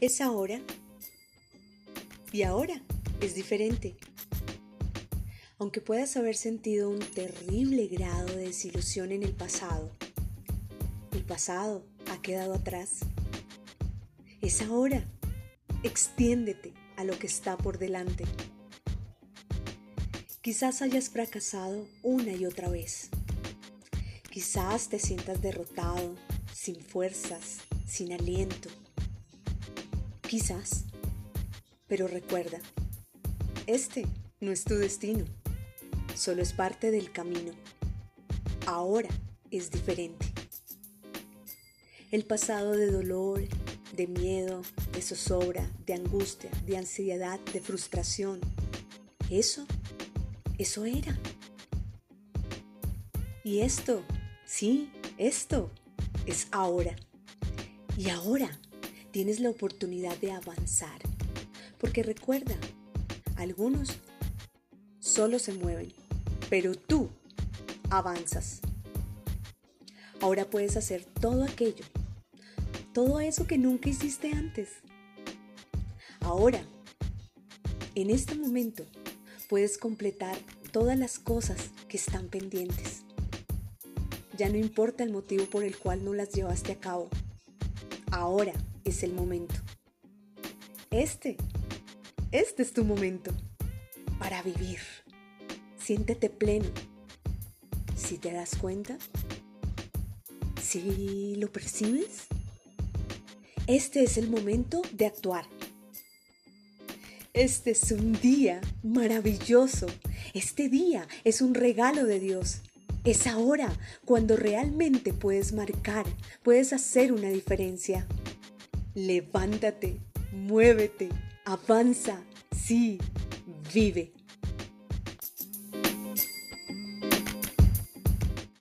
Es ahora. Y ahora es diferente. Aunque puedas haber sentido un terrible grado de desilusión en el pasado, el pasado ha quedado atrás. Es ahora. Extiéndete a lo que está por delante. Quizás hayas fracasado una y otra vez. Quizás te sientas derrotado, sin fuerzas, sin aliento. Quizás. Pero recuerda, este no es tu destino, solo es parte del camino. Ahora es diferente. El pasado de dolor, de miedo, de zozobra, de angustia, de ansiedad, de frustración, eso eso era. Y esto, sí, esto es ahora. Y ahora tienes la oportunidad de avanzar. Porque recuerda, algunos solo se mueven, pero tú avanzas. Ahora puedes hacer todo aquello, todo eso que nunca hiciste antes. Ahora, en este momento, puedes completar todas las cosas que están pendientes. Ya no importa el motivo por el cual no las llevaste a cabo. Ahora es el momento. Este, este es tu momento para vivir. Siéntete pleno. Si te das cuenta, si lo percibes, este es el momento de actuar. Este es un día maravilloso. Este día es un regalo de Dios. Es ahora cuando realmente puedes marcar, puedes hacer una diferencia. Levántate, muévete, avanza, sí, vive.